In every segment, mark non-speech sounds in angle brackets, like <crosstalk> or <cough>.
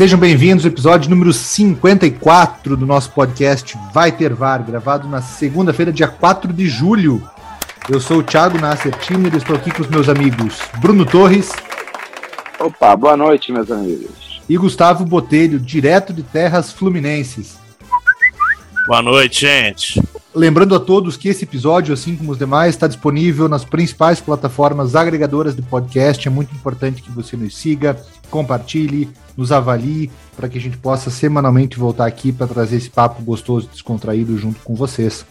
Sejam bem-vindos ao episódio número 54 do nosso podcast Vai Ter VAR, gravado na segunda-feira, dia 4 de julho. Eu sou o Thiago Nasser Timmer e estou aqui com os meus amigos Bruno Torres. Opa, boa noite, meus amigos. E Gustavo Botelho, direto de terras fluminenses. Boa noite, gente. Lembrando a todos que esse episódio, assim como os demais, está disponível nas principais plataformas agregadoras de podcast. É muito importante que você nos siga, compartilhe, nos avalie, para que a gente possa semanalmente voltar aqui para trazer esse papo gostoso e descontraído junto com vocês.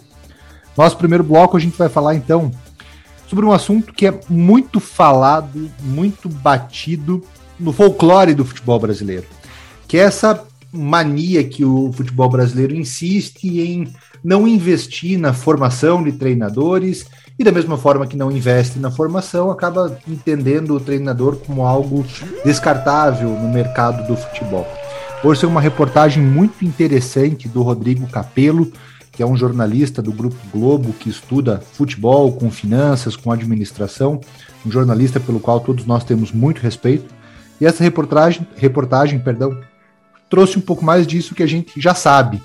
Nosso primeiro bloco, a gente vai falar então sobre um assunto que é muito falado, muito batido no folclore do futebol brasileiro, que é essa mania que o futebol brasileiro insiste em não investir na formação de treinadores e da mesma forma que não investe na formação, acaba entendendo o treinador como algo descartável no mercado do futebol. Hoje é uma reportagem muito interessante do Rodrigo Capello, que é um jornalista do Grupo Globo que estuda futebol com finanças, com administração, um jornalista pelo qual todos nós temos muito respeito. E essa reportagem, reportagem, perdão, trouxe um pouco mais disso que a gente já sabe.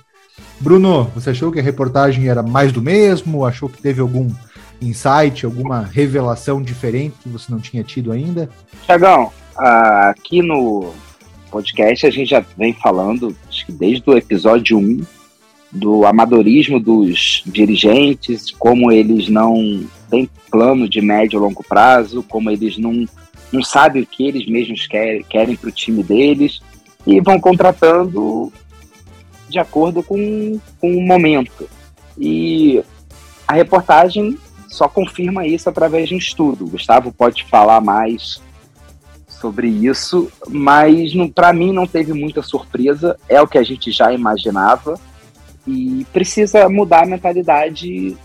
Bruno, você achou que a reportagem era mais do mesmo? Achou que teve algum insight, alguma revelação diferente que você não tinha tido ainda? Tiagão, aqui no podcast a gente já vem falando, acho que desde o episódio 1, do amadorismo dos dirigentes, como eles não têm plano de médio e longo prazo, como eles não, não sabem o que eles mesmos querem, querem para o time deles e vão contratando de acordo com, com o momento. E a reportagem só confirma isso através de um estudo. Gustavo pode falar mais sobre isso, mas para mim não teve muita surpresa, é o que a gente já imaginava e precisa mudar a mentalidade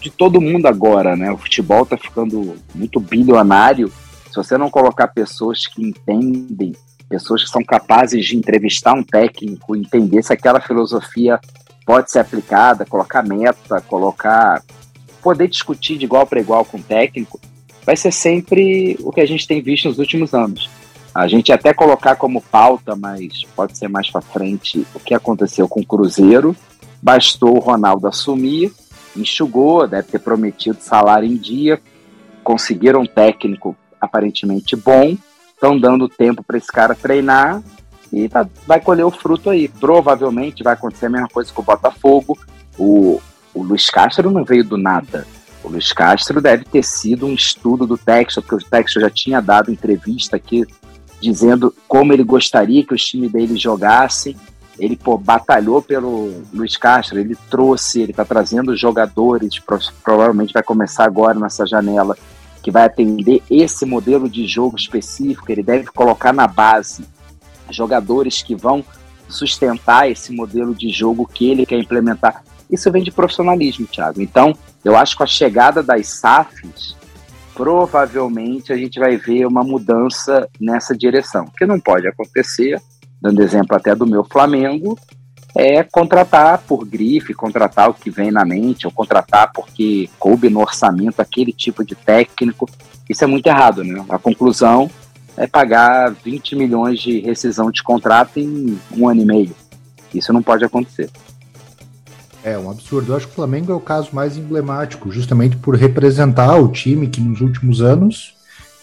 de todo mundo agora, né? O futebol está ficando muito bilionário. Se você não colocar pessoas que entendem pessoas que são capazes de entrevistar um técnico, entender se aquela filosofia pode ser aplicada, colocar meta, colocar poder discutir de igual para igual com o técnico, vai ser sempre o que a gente tem visto nos últimos anos. A gente até colocar como pauta, mas pode ser mais para frente, o que aconteceu com o Cruzeiro. Bastou o Ronaldo assumir, enxugou, deve ter prometido salário em dia, conseguiram um técnico aparentemente bom, estão dando tempo para esse cara treinar e tá, vai colher o fruto aí. Provavelmente vai acontecer a mesma coisa com o Botafogo. O, o Luiz Castro não veio do nada. O Luiz Castro deve ter sido um estudo do Texas, porque o Texas já tinha dado entrevista aqui dizendo como ele gostaria que os times dele jogassem. Ele pô, batalhou pelo Luiz Castro, ele trouxe, ele está trazendo jogadores, provavelmente vai começar agora nessa janela que vai atender esse modelo de jogo específico, ele deve colocar na base jogadores que vão sustentar esse modelo de jogo que ele quer implementar. Isso vem de profissionalismo, Thiago. Então, eu acho que com a chegada das SAFs, provavelmente a gente vai ver uma mudança nessa direção, que não pode acontecer, dando exemplo até do meu Flamengo, é contratar por grife, contratar o que vem na mente, ou contratar porque coube no orçamento aquele tipo de técnico. Isso é muito errado, né? A conclusão é pagar 20 milhões de rescisão de contrato em um ano e meio. Isso não pode acontecer. É um absurdo. Eu acho que o Flamengo é o caso mais emblemático, justamente por representar o time que nos últimos anos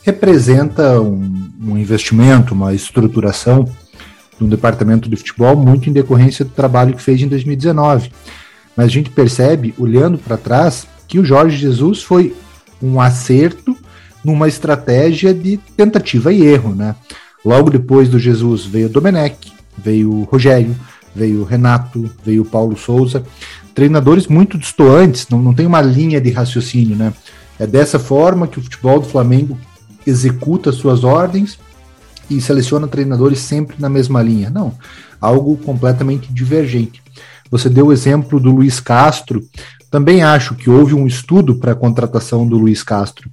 representa um, um investimento, uma estruturação no departamento de futebol, muito em decorrência do trabalho que fez em 2019. Mas a gente percebe, olhando para trás, que o Jorge Jesus foi um acerto numa estratégia de tentativa e erro, né? Logo depois do Jesus veio o Domenech, veio o Rogério, veio o Renato, veio o Paulo Souza, treinadores muito distantes, não, não tem uma linha de raciocínio, né? É dessa forma que o futebol do Flamengo executa suas ordens e seleciona treinadores sempre na mesma linha. Não, algo completamente divergente. Você deu o exemplo do Luiz Castro. Também acho que houve um estudo para a contratação do Luiz Castro.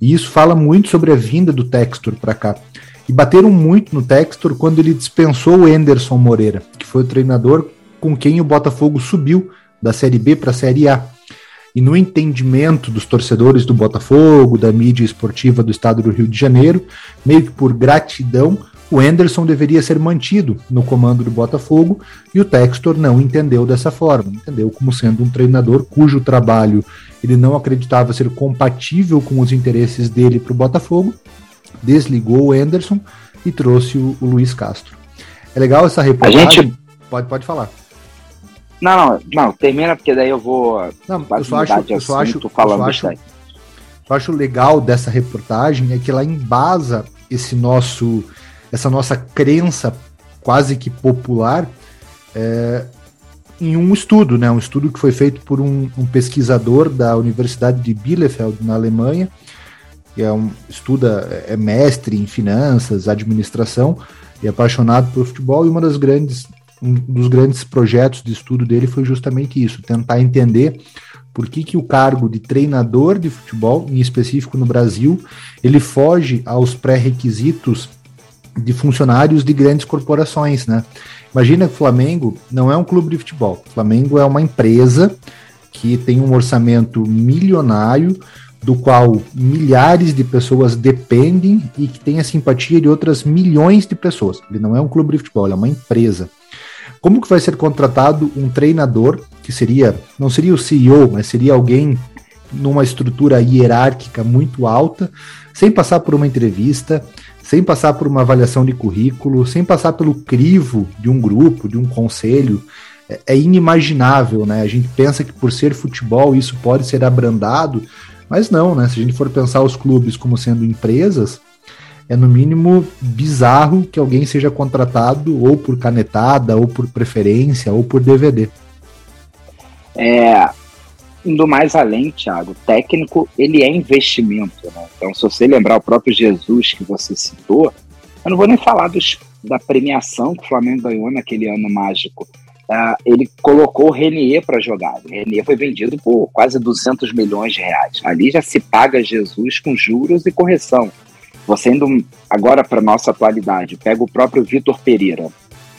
E isso fala muito sobre a vinda do Textor para cá. E bateram muito no Textor quando ele dispensou o Enderson Moreira, foi o treinador com quem o Botafogo subiu da Série B para a Série A. E no entendimento dos torcedores do Botafogo, da mídia esportiva do estado do Rio de Janeiro, meio que por gratidão, o Enderson deveria ser mantido no comando do Botafogo e o Textor não entendeu dessa forma, entendeu como sendo um treinador cujo trabalho ele não acreditava ser compatível com os interesses dele para o Botafogo, desligou o Enderson e trouxe o, o Luiz Castro. É legal essa reportagem. A gente... Pode, pode falar. Não, não, não, termina porque daí eu vou. Não, eu só acho, eu só acho, falando eu só acho, eu acho legal dessa reportagem é que ela embasa esse nosso, essa nossa crença quase que popular é, em um estudo, né? Um estudo que foi feito por um, um pesquisador da Universidade de Bielefeld na Alemanha, que é um estuda é mestre em finanças, administração e apaixonado por futebol e uma das grandes um dos grandes projetos de estudo dele foi justamente isso, tentar entender por que, que o cargo de treinador de futebol, em específico no Brasil, ele foge aos pré-requisitos de funcionários de grandes corporações, né? Imagina que o Flamengo não é um clube de futebol. O Flamengo é uma empresa que tem um orçamento milionário, do qual milhares de pessoas dependem e que tem a simpatia de outras milhões de pessoas. Ele não é um clube de futebol, é uma empresa. Como que vai ser contratado um treinador, que seria, não seria o CEO, mas seria alguém numa estrutura hierárquica muito alta, sem passar por uma entrevista, sem passar por uma avaliação de currículo, sem passar pelo crivo de um grupo, de um conselho, é, é inimaginável, né? A gente pensa que por ser futebol isso pode ser abrandado, mas não, né? Se a gente for pensar os clubes como sendo empresas, é no mínimo bizarro que alguém seja contratado ou por canetada, ou por preferência, ou por DVD. É, indo mais além, Thiago, técnico ele é investimento, né? Então, se você lembrar o próprio Jesus que você citou, eu não vou nem falar dos, da premiação que o Flamengo ganhou naquele ano mágico. Uh, ele colocou o Renier para jogar. O Renier foi vendido por quase 200 milhões de reais. Ali já se paga Jesus com juros e correção. Você indo agora para nossa atualidade, pega o próprio Vitor Pereira.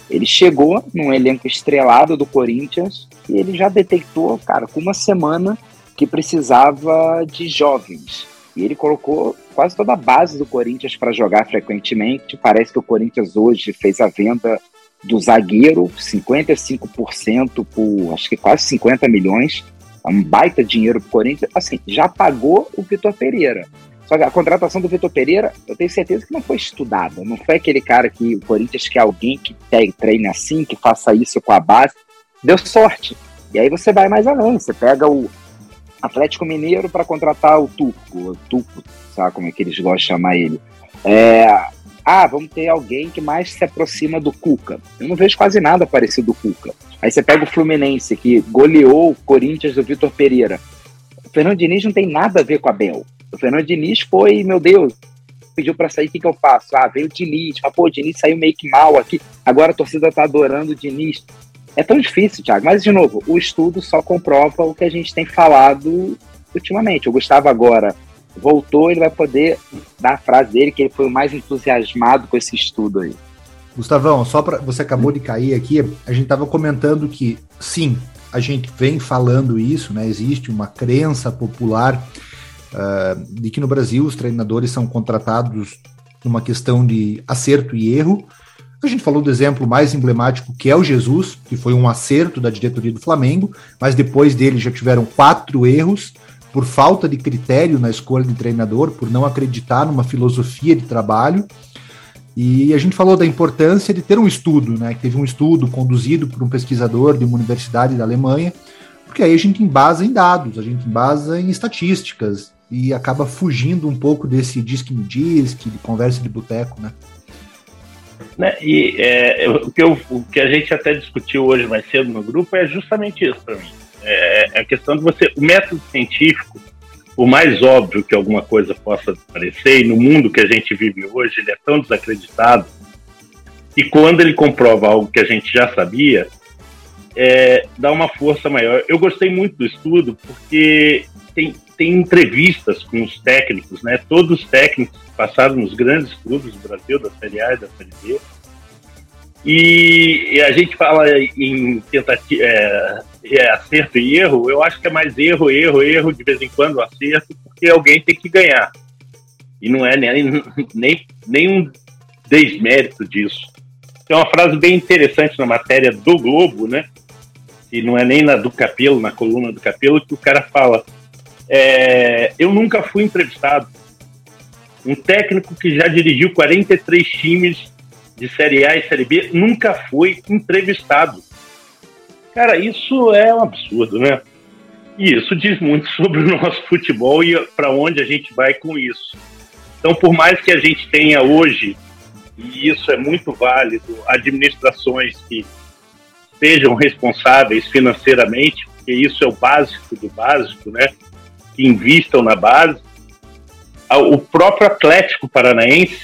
Ele chegou num elenco estrelado do Corinthians e ele já detectou, cara, com uma semana que precisava de jovens. E ele colocou quase toda a base do Corinthians para jogar frequentemente. Parece que o Corinthians hoje fez a venda do zagueiro, 55% por acho que quase 50 milhões. É um baita dinheiro para o Corinthians. Assim, já pagou o Vitor Pereira. A contratação do Vitor Pereira, eu tenho certeza que não foi estudada. Não foi aquele cara que o Corinthians quer alguém que treine assim, que faça isso com a base. Deu sorte. E aí você vai mais além. Você pega o Atlético Mineiro para contratar o Turco. O Turco, sabe como é que eles gostam de chamar ele? É, ah, vamos ter alguém que mais se aproxima do Cuca. Eu não vejo quase nada parecido do Cuca. Aí você pega o Fluminense, que goleou o Corinthians do Vitor Pereira. O Fernando Diniz não tem nada a ver com a Bel. O Fernando Diniz foi, meu Deus, pediu para sair, o que, que eu faço? Ah, veio o Diniz, mas pô, o Diniz saiu meio que mal aqui, agora a torcida tá adorando o Diniz. É tão difícil, Thiago. Mas, de novo, o estudo só comprova o que a gente tem falado ultimamente. O Gustavo agora voltou, ele vai poder dar a frase dele, que ele foi o mais entusiasmado com esse estudo aí. Gustavão, só para você acabou de cair aqui, a gente estava comentando que sim, a gente vem falando isso, né? Existe uma crença popular uh, de que no Brasil os treinadores são contratados numa questão de acerto e erro. A gente falou do exemplo mais emblemático que é o Jesus, que foi um acerto da diretoria do Flamengo, mas depois dele já tiveram quatro erros por falta de critério na escolha de treinador, por não acreditar numa filosofia de trabalho. E a gente falou da importância de ter um estudo, né? Teve um estudo conduzido por um pesquisador de uma universidade da Alemanha, porque aí a gente embasa em dados, a gente embasa em estatísticas, e acaba fugindo um pouco desse diz que me diz, que de conversa de boteco, né? né? E é, o, que eu, o que a gente até discutiu hoje mais cedo no grupo é justamente isso para mim. É, é, a questão de você, o método científico, por mais óbvio que alguma coisa possa parecer, e no mundo que a gente vive hoje, ele é tão desacreditado, e quando ele comprova algo que a gente já sabia, é, dá uma força maior. Eu gostei muito do estudo porque tem, tem entrevistas com os técnicos, né? Todos os técnicos passaram nos grandes clubes do Brasil, da Série A e da Série B. E, e a gente fala em tentativa, é, é, acerto e erro, eu acho que é mais erro, erro, erro, de vez em quando acerto, porque alguém tem que ganhar. E não é nem, nem, nem um desmérito disso. Tem uma frase bem interessante na matéria do Globo, né? E não é nem na do Capelo, na coluna do Capelo, que o cara fala: é, Eu nunca fui entrevistado. Um técnico que já dirigiu 43 times de Série A e Série B nunca foi entrevistado. Cara, isso é um absurdo, né? E isso diz muito <laughs> sobre o nosso futebol e para onde a gente vai com isso. Então, por mais que a gente tenha hoje, e isso é muito válido, administrações que sejam responsáveis financeiramente, porque isso é o básico do básico, né? Que investam na base. O próprio Atlético Paranaense,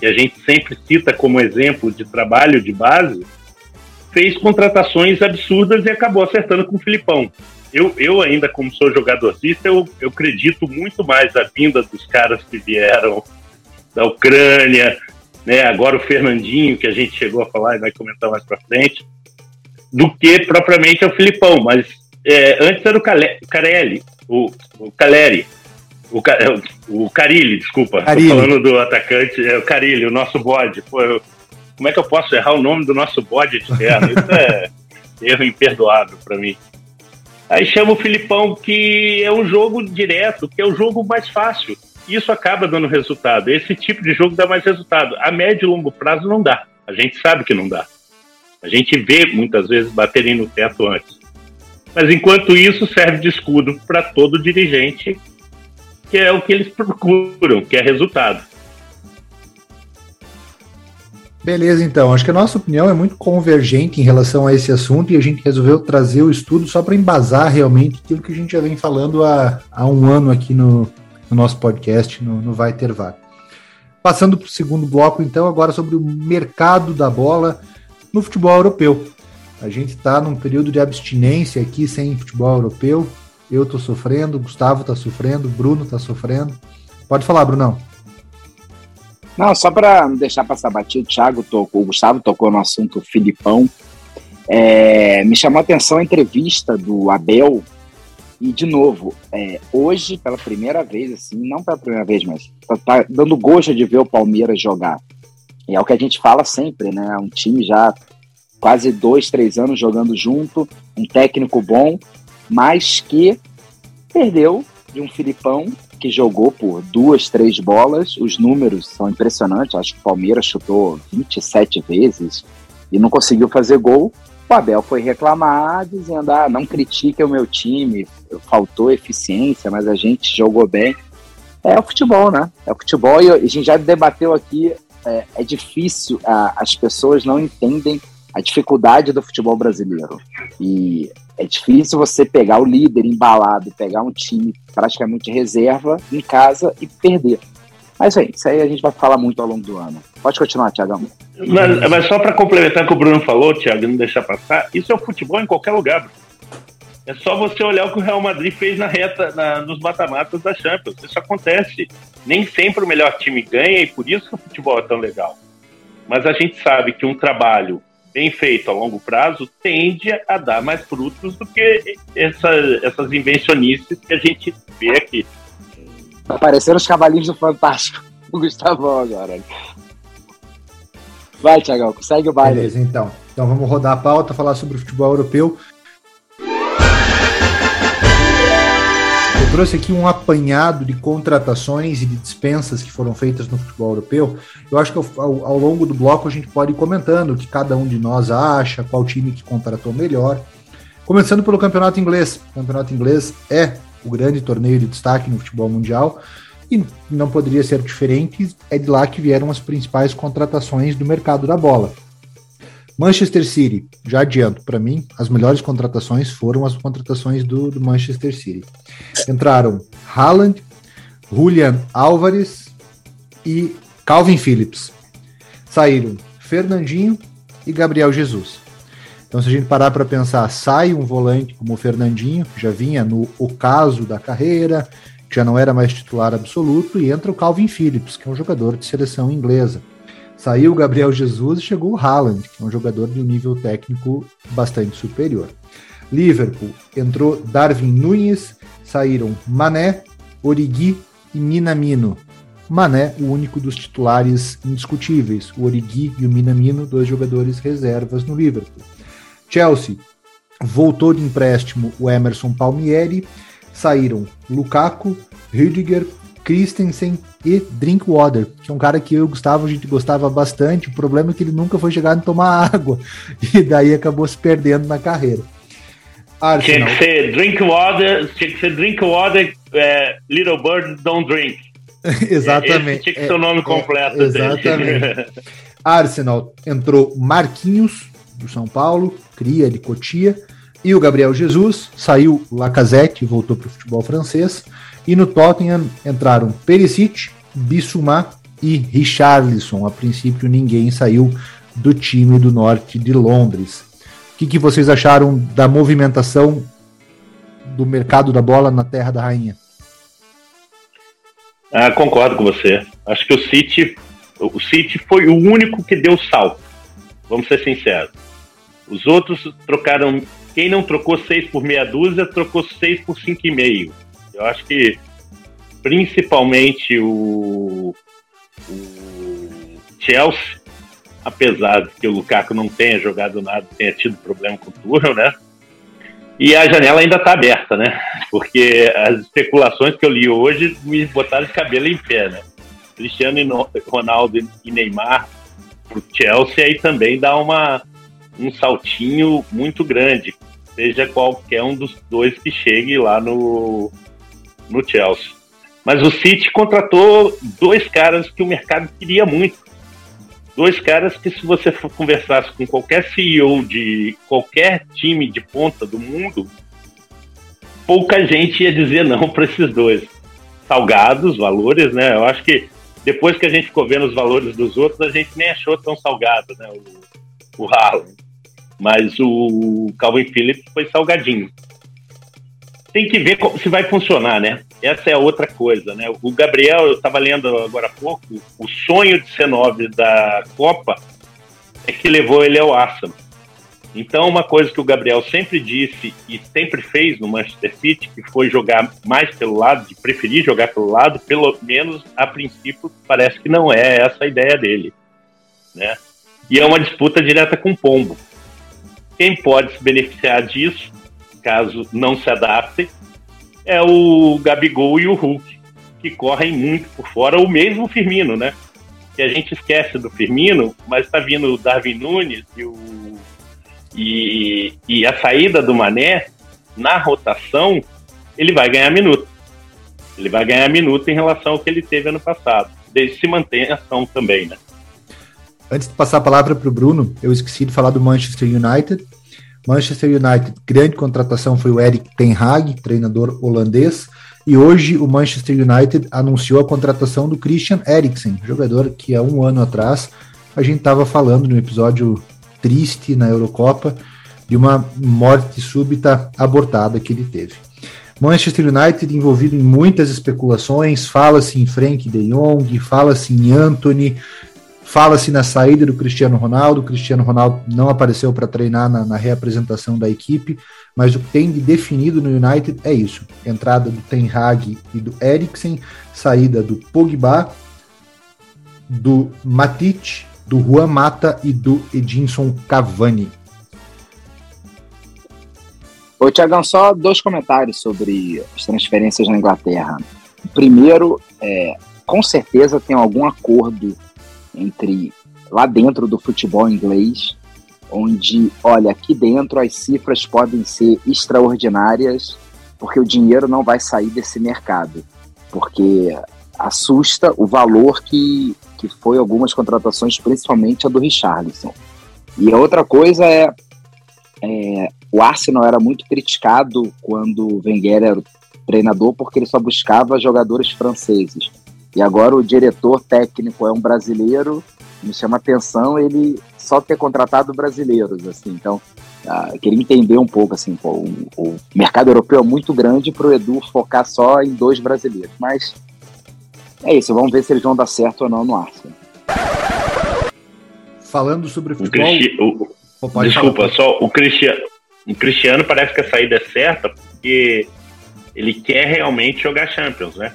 que a gente sempre cita como exemplo de trabalho de base, fez contratações absurdas e acabou acertando com o Filipão. Eu, eu ainda, como sou jogadorcista, eu, eu acredito muito mais na vinda dos caras que vieram da Ucrânia, né? agora o Fernandinho, que a gente chegou a falar e vai comentar mais para frente, do que propriamente ao Filipão. Mas é, antes era o Carelli, o, o Caleri, o, o Carilli, desculpa. Carilli. Falando do atacante, é o Carilli, o nosso bode. Pô, eu, como é que eu posso errar o nome do nosso bode de terra? Isso é <laughs> erro imperdoável para mim. Aí chama o Filipão, que é um jogo direto, que é o jogo mais fácil. Isso acaba dando resultado. Esse tipo de jogo dá mais resultado. A médio e longo prazo não dá. A gente sabe que não dá. A gente vê muitas vezes baterem no teto antes. Mas enquanto isso, serve de escudo para todo dirigente, que é o que eles <laughs> procuram, que é resultado. Beleza, então. Acho que a nossa opinião é muito convergente em relação a esse assunto e a gente resolveu trazer o estudo só para embasar realmente aquilo que a gente já vem falando há, há um ano aqui no, no nosso podcast, no, no Vai Ter VAR. Passando para o segundo bloco, então, agora sobre o mercado da bola no futebol europeu. A gente está num período de abstinência aqui sem futebol europeu. Eu estou sofrendo, Gustavo está sofrendo, Bruno está sofrendo. Pode falar, Brunão. Não, só para deixar passar batido, o Thiago tocou, o Gustavo tocou no assunto Filipão. É, me chamou a atenção a entrevista do Abel. E, de novo, é, hoje, pela primeira vez, assim, não pela primeira vez, mas tá, tá dando gosto de ver o Palmeiras jogar. E é o que a gente fala sempre, né? Um time já quase dois, três anos jogando junto, um técnico bom, mas que perdeu de um Filipão que jogou por duas, três bolas. Os números são impressionantes. Acho que o Palmeiras chutou 27 vezes e não conseguiu fazer gol. O Abel foi reclamar, dizendo: ah, não critique o meu time, faltou eficiência, mas a gente jogou bem. É o futebol, né? É o futebol e a gente já debateu aqui é, é difícil, a, as pessoas não entendem a dificuldade do futebol brasileiro. E é difícil você pegar o líder embalado, pegar um time praticamente reserva em casa e perder. Mas é isso aí a gente vai falar muito ao longo do ano. Pode continuar, Tiagão. Mas, mas, só para complementar o que o Bruno falou, Thiago, e não deixar passar, isso é o futebol em qualquer lugar. É só você olhar o que o Real Madrid fez na reta, na, nos mata-matas da Champions. Isso acontece. Nem sempre o melhor time ganha e por isso que o futebol é tão legal. Mas a gente sabe que um trabalho bem feito a longo prazo tende a dar mais frutos do que essa, essas invencionices que a gente vê aqui. Apareceram os cavalinhos do Fantástico. <laughs> O Gustavo agora. Vai, Tiagão, segue o baile. Beleza, então. Então vamos rodar a pauta, falar sobre o futebol europeu. Trouxe aqui um apanhado de contratações e de dispensas que foram feitas no futebol europeu. Eu acho que ao, ao, longo do bloco a gente pode ir comentando o que cada um de nós acha, qual time que contratou melhor. Começando pelo campeonato inglês. O campeonato inglês é o grande torneio de destaque no futebol mundial e não poderia ser diferente. É de lá que vieram as principais contratações do mercado da bola. Manchester City, já adianto, para mim, as melhores contratações foram as contratações do, do Manchester City. Entraram Haaland, Julian Álvares e Calvin Phillips. Saíram Fernandinho e Gabriel Jesus. Então, se a gente parar para pensar, sai um volante como o Fernandinho, que já vinha no ocaso da carreira, que já não era mais titular absoluto, e entra o Calvin Phillips, que é um jogador de seleção inglesa. Saiu o Gabriel Jesus e chegou o Haaland, que é um jogador de um nível técnico bastante superior. Liverpool entrou Darwin Nunes, saíram Mané, Origi e Minamino. Mané, o único dos titulares indiscutíveis. O Origi e o Minamino, dois jogadores reservas no Liverpool. Chelsea voltou de empréstimo o Emerson Palmieri, saíram Lukaku, Rüdiger, Christensen e Drinkwater, que é um cara que eu e o Gustavo a gente gostava bastante. O problema é que ele nunca foi chegar a tomar <laughs> água e daí acabou se perdendo na carreira. Arsenal. Tinha que ser Drinkwater, tinha que ser Drinkwater, é, Little Bird Don't Drink. <laughs> exatamente. Esse tinha que ser é, o nome é, completo. É, exatamente. <laughs> Arsenal entrou Marquinhos, do São Paulo, cria de Cotia, e o Gabriel Jesus, saiu Lacazette e voltou para o futebol francês, e no Tottenham entraram Perisic, Bissouma e Richarlison. A princípio ninguém saiu do time do norte de Londres. O que, que vocês acharam da movimentação do mercado da bola na Terra da Rainha? Ah, concordo com você. Acho que o City, o City foi o único que deu salto. Vamos ser sinceros. Os outros trocaram. Quem não trocou seis por meia dúzia, trocou seis por cinco e meio. Eu acho que principalmente o, o Chelsea, apesar de que o Lukaku não tenha jogado nada, tenha tido problema com o Tuchel, né? E a janela ainda está aberta, né? Porque as especulações que eu li hoje me botaram de cabelo em pé, né? Cristiano Ronaldo e Neymar pro Chelsea aí também dá uma um saltinho muito grande, seja qualquer um dos dois que chegue lá no, no Chelsea. Mas o City contratou dois caras que o mercado queria muito. Dois caras que, se você conversasse com qualquer CEO de qualquer time de ponta do mundo, pouca gente ia dizer não para esses dois. Salgados, valores, né? Eu acho que depois que a gente ficou vendo os valores dos outros, a gente nem achou tão salgado, né? O, o Haaland. Mas o Calvin Phillips foi salgadinho. Tem que ver se vai funcionar, né? Essa é outra coisa, né? O Gabriel, eu estava lendo agora há pouco, o sonho de ser nove da Copa é que levou ele ao Arsenal. Então, uma coisa que o Gabriel sempre disse e sempre fez no Manchester City, que foi jogar mais pelo lado, de preferir jogar pelo lado, pelo menos a princípio parece que não é essa a ideia dele, né? E é uma disputa direta com o Pombo. Quem pode se beneficiar disso, caso não se adapte, é o Gabigol e o Hulk, que correm muito por fora, o mesmo Firmino, né? Que a gente esquece do Firmino, mas está vindo o Darwin Nunes e, o, e, e a saída do Mané na rotação, ele vai ganhar minuto. Ele vai ganhar minuto em relação ao que ele teve ano passado. Desde se mantém ação também, né? Antes de passar a palavra para o Bruno, eu esqueci de falar do Manchester United. Manchester United, grande contratação foi o Eric Ten Hag, treinador holandês. E hoje o Manchester United anunciou a contratação do Christian Eriksen, jogador que há um ano atrás a gente estava falando no episódio triste na Eurocopa de uma morte súbita abortada que ele teve. Manchester United envolvido em muitas especulações, fala-se em Frank de Jong, fala-se em Anthony, Fala-se na saída do Cristiano Ronaldo. O Cristiano Ronaldo não apareceu para treinar na, na, reapresentação da equipe, mas o que tem de definido no United é isso: entrada do Ten Hag e do Eriksen, saída do Pogba, do Matic, do Juan Mata e do Edinson Cavani. Ô, Tiagão, só dois comentários sobre as transferências na Inglaterra. Primeiro, é, com certeza tem algum acordo entre lá dentro do futebol inglês, onde, olha, aqui dentro as cifras podem ser extraordinárias, porque o dinheiro não vai sair desse mercado, porque assusta o valor que, que foi algumas contratações, principalmente a do Richarlison. E a outra coisa é, é, o Arsenal era muito criticado quando o Wenger era treinador porque ele só buscava jogadores franceses. E agora o diretor técnico é um brasileiro, me chama atenção ele só ter contratado brasileiros, assim. Então, uh, queria entender um pouco, assim, pô, o, o, mercado europeu é muito grande para o Edu focar só em dois brasileiros. Mas é isso, vamos ver se eles vão dar certo ou não no Arsenal. Falando sobre futebol... O, o, desculpa, falar. só o Cristiano, o Cristiano parece que a saída é certa porque ele quer realmente jogar Champions, né?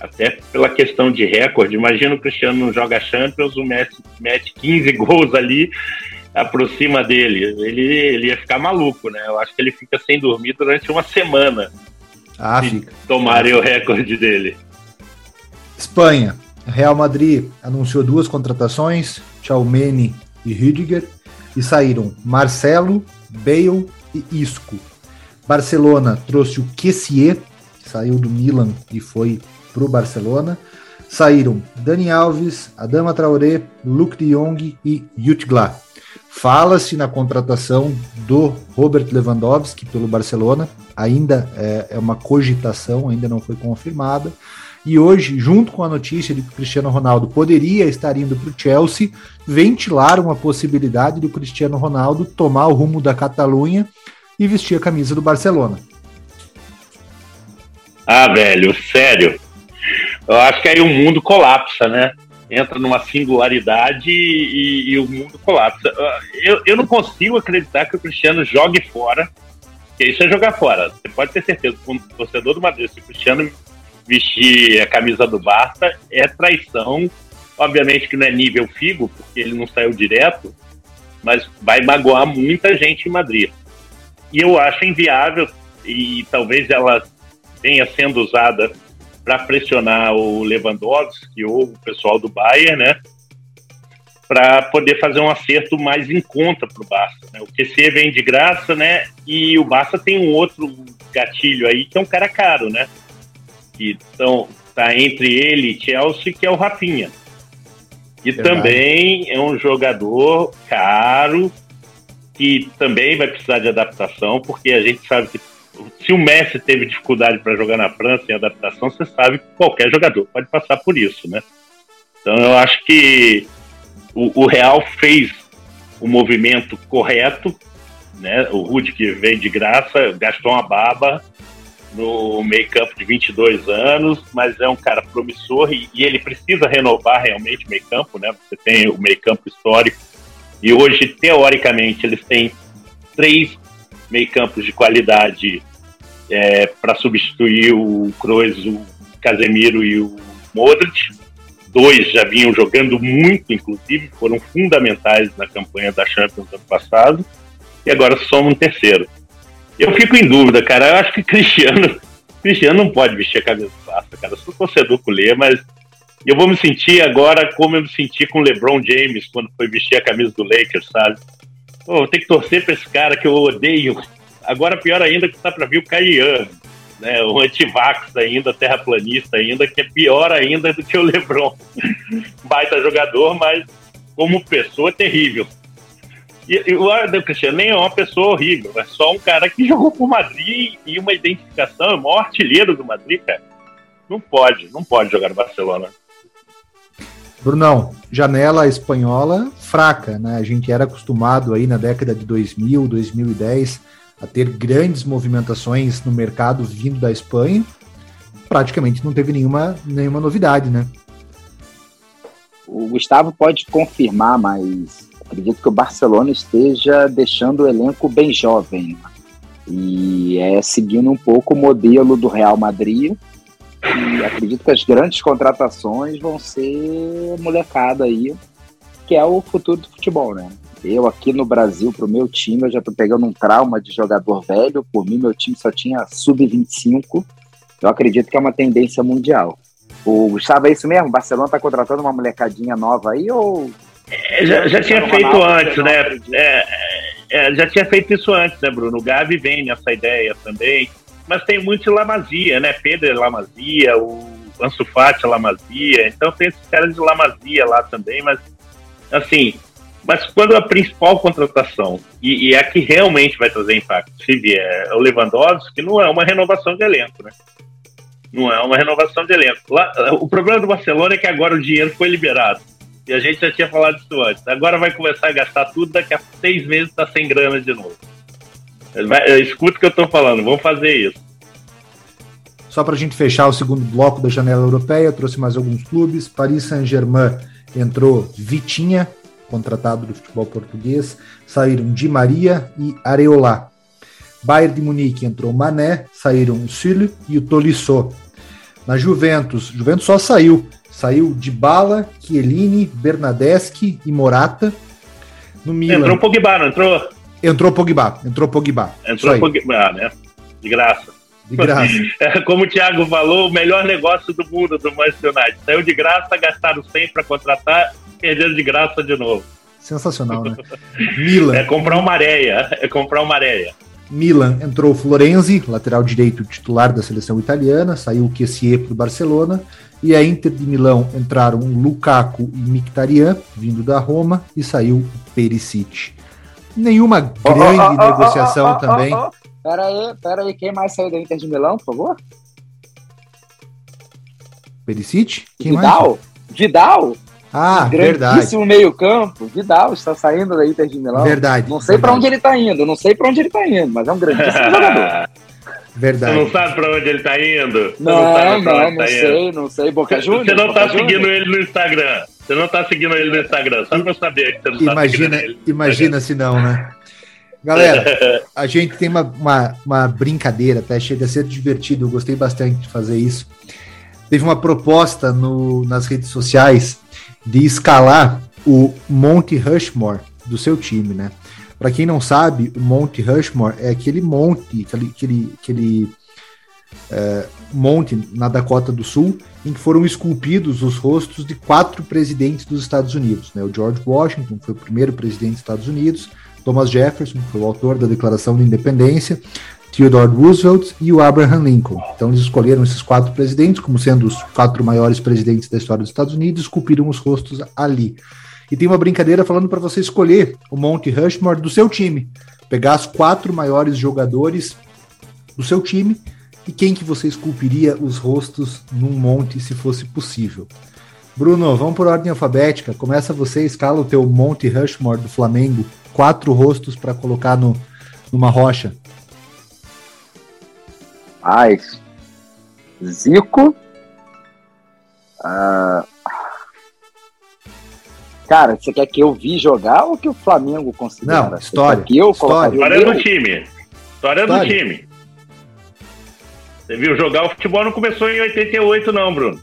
Até pela questão de recorde. Imagina o Cristiano não joga Champions, o Messi mete 15 <laughs> gols ali, aproxima dele. Ele, ele ia ficar maluco, né? Eu acho que ele fica sem dormir durante uma semana. Ah, fica. Tomarem o recorde dele. Espanha. Real Madrid anunciou duas contratações, Chalmeni e Rüdiger, e saíram Marcelo, Bale e Isco. Barcelona trouxe o Kessier, que saiu do Milan e foi para o Barcelona. Saíram Dani Alves, Adama Traoré, Luke de Jong e Jutgla. Fala-se na contratação do Robert Lewandowski pelo Barcelona, ainda é, é uma cogitação, ainda não foi confirmada. E hoje, junto com a notícia de que o Cristiano Ronaldo poderia estar indo para o Chelsea, ventilaram a possibilidade do Cristiano Ronaldo tomar o rumo da Catalunha e vestir a camisa do Barcelona. Ah, velho, sério. Eu acho que aí o mundo colapsa, né? Entra numa singularidade e, e o mundo colapsa. Eu, eu não consigo acreditar que o Cristiano jogue fora, que isso é jogar fora. Você pode ter certeza, como torcedor do Madrid, se o Cristiano vestir a camisa do Barça, é traição. Obviamente que não é nível Figo, porque ele não saiu direto, mas vai magoar muita gente em Madrid. E eu acho inviável, e talvez ela venha sendo usada para pressionar o Lewandowski ou o pessoal do Bayern, né? Para poder fazer um acerto mais em conta para o Barça. Né? O QC vem de graça, né? E o Barça tem um outro gatilho aí, que é um cara caro, né? Que então, tá entre ele e Chelsea, que é o Rafinha. E Verdade. também é um jogador caro, que também vai precisar de adaptação, porque a gente sabe que se o Messi teve dificuldade para jogar na França em adaptação, você sabe que qualquer jogador pode passar por isso, né? Então eu acho que o, o Real fez o movimento correto, né? O Rudy que veio de graça, gastou uma baba no meio campo de 22 anos, mas é um cara promissor e, e ele precisa renovar realmente o meio campo, né? Você tem o meio campo histórico e hoje, teoricamente, eles têm três meio-campos de qualidade é, para substituir o Kroos, o Casemiro e o Modric. Dois já vinham jogando muito, inclusive, foram fundamentais na campanha da Champions ano passado. E agora soma um terceiro. Eu fico em dúvida, cara. Eu acho que <laughs> Cristiano, Cristiano não pode vestir a camisa do Barça, cara. Eu sou torcedor o mas eu vou me sentir agora como eu me senti com o LeBron James quando foi vestir a camisa do Lakers, sabe? Pô, ter que torcer pra esse cara que eu odeio. Agora, pior ainda, que tá pra vir o Caian, né? O antivax ainda, terraplanista ainda, que é pior ainda do que o LeBron. <laughs> Baita jogador, mas como pessoa, terrível. E, e o Arden Cristiano nem é uma pessoa horrível, é só um cara que <laughs> jogou por Madrid e uma identificação, é o maior artilheiro do Madrid, cara. Não pode, não pode jogar no Barcelona. Brunão, janela espanhola fraca, né? A gente era acostumado aí na década de 2000, 2010 a ter grandes movimentações no mercado vindo da Espanha. Praticamente não teve nenhuma, nenhuma novidade, né? O Gustavo pode confirmar, mas acredito que o Barcelona esteja deixando o elenco bem jovem. E é seguindo um pouco o modelo do Real Madrid, e acredito que as grandes contratações vão ser molecada aí, que é o futuro do futebol, né? Eu aqui no Brasil, pro meu time, eu já tô pegando um trauma de jogador velho. Por mim, meu time só tinha sub-25. Eu acredito que é uma tendência mundial. O Gustavo, é isso mesmo? O Barcelona tá contratando uma molecadinha nova aí ou. É, já, já tinha feito antes, né? É, é, já tinha feito isso antes, né, Bruno? O Gavi vem nessa ideia também mas tem muito de Lamazia, né? Pedro é Lamazia, o Ansu Fati é Lamazia, então tem esses caras de Lamazia lá também, mas assim, Mas quando a principal contratação, e, e é a que realmente vai trazer impacto, se vier é o Lewandowski, não é uma renovação de elenco, né? Não é uma renovação de elenco. Lá, o problema do Barcelona é que agora o dinheiro foi liberado. E a gente já tinha falado isso antes. Agora vai começar a gastar tudo, daqui a seis meses está sem grana de novo. Escuta o que eu estou falando, vamos fazer isso. Só para a gente fechar o segundo bloco da janela europeia, trouxe mais alguns clubes. Paris Saint-Germain entrou Vitinha, contratado do futebol português. Saíram Di Maria e Areola. Bayern de Munique entrou Mané, saíram o Süle e o Tolisso. Na Juventus, Juventus só saiu. Saiu de Bala, Chiellini, Bernadeschi e Morata. No Milan. Entrou Pogba, não entrou? Entrou Pogba, entrou Pogba. Entrou Pogba, né? De graça. De graça. <laughs> É, como o Thiago falou, o melhor negócio do mundo do Manchester United. Saiu de graça, gastaram 100 para contratar, perderam de graça de novo. Sensacional, né? <laughs> Milan. É comprar uma areia. É comprar uma areia. Milan entrou Florenzi, lateral direito titular da seleção italiana, saiu o Kessier para o Barcelona, e a Inter de Milão entraram Lukaku e Mkhitaryan, vindo da Roma, e saiu o Perisic. Nenhuma grande oh, oh, oh, negociação também. Pera aí, pera aí, quem mais saiu da Inter de Milão, por favor? Perisic? Quem Vidal? Mais? Vidal? Ah, verdade. meio campo, Vidal está saindo da Inter de Milão. Verdade. Não sei para onde ele está indo, não sei para onde ele está indo, mas é um grandíssimo <laughs> jogador. Verdade. Você não sabe para onde ele está indo? Não, não, não, não, não sei, indo. não sei. Boca Juniors? Você não está seguindo ele no Instagram. Você não está seguindo ele no Instagram, só para saber que você não imagina, tá seguindo ele. Imagina se não, né? Galera, a gente tem uma, uma, uma brincadeira, até chega a ser divertido, eu gostei bastante de fazer isso. Teve uma proposta no, nas redes sociais de escalar o Monte Rushmore do seu time, né? Para quem não sabe, o Monte Rushmore é aquele monte, aquele, aquele, aquele é, monte na Dakota do Sul, em que foram esculpidos os rostos de quatro presidentes dos Estados Unidos. Né? O George Washington foi o primeiro presidente dos Estados Unidos, Thomas Jefferson foi o autor da Declaração de Independência, Theodore Roosevelt e o Abraham Lincoln. Então eles escolheram esses quatro presidentes como sendo os quatro maiores presidentes da história dos Estados Unidos, esculpiram os rostos ali. E tem uma brincadeira falando para você escolher o Monte Rushmore do seu time, pegar as quatro maiores jogadores do seu time e quem que você esculpiria os rostos num monte se fosse possível. Bruno, vamos por ordem alfabética. Começa você, escala o teu Monte Rushmore do Flamengo, quatro rostos para colocar no, numa rocha. Paz. Zico. Uh... Cara, você quer que eu vi jogar ou que o Flamengo considera? Não, história. Que eu história. história do time. História, história do time. Você viu jogar o futebol não começou em 88 não, Bruno.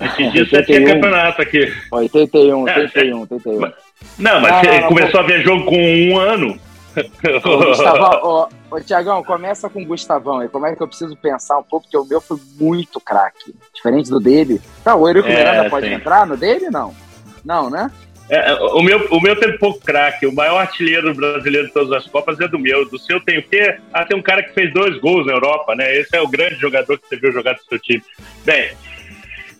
Esse dia você tinha campeonato aqui. 81, 81, 81. Não, mas você começou a ver jogo com um ano. <laughs> Gustavão, <laughs> ô, ô Tiagão, começa com o Gustavão aí. Como é que eu preciso pensar um pouco, porque o meu foi muito craque. Diferente do dele. Tá, o Eurico é, Miranda pode sim. entrar no dele? Não. Não, né? É, o, meu, o meu teve pouco craque. O maior artilheiro brasileiro de todas as Copas é do meu. Do seu tem o quê? Ah, tem um cara que fez dois gols na Europa, né? Esse é o grande jogador que você viu jogar do seu time. Bem,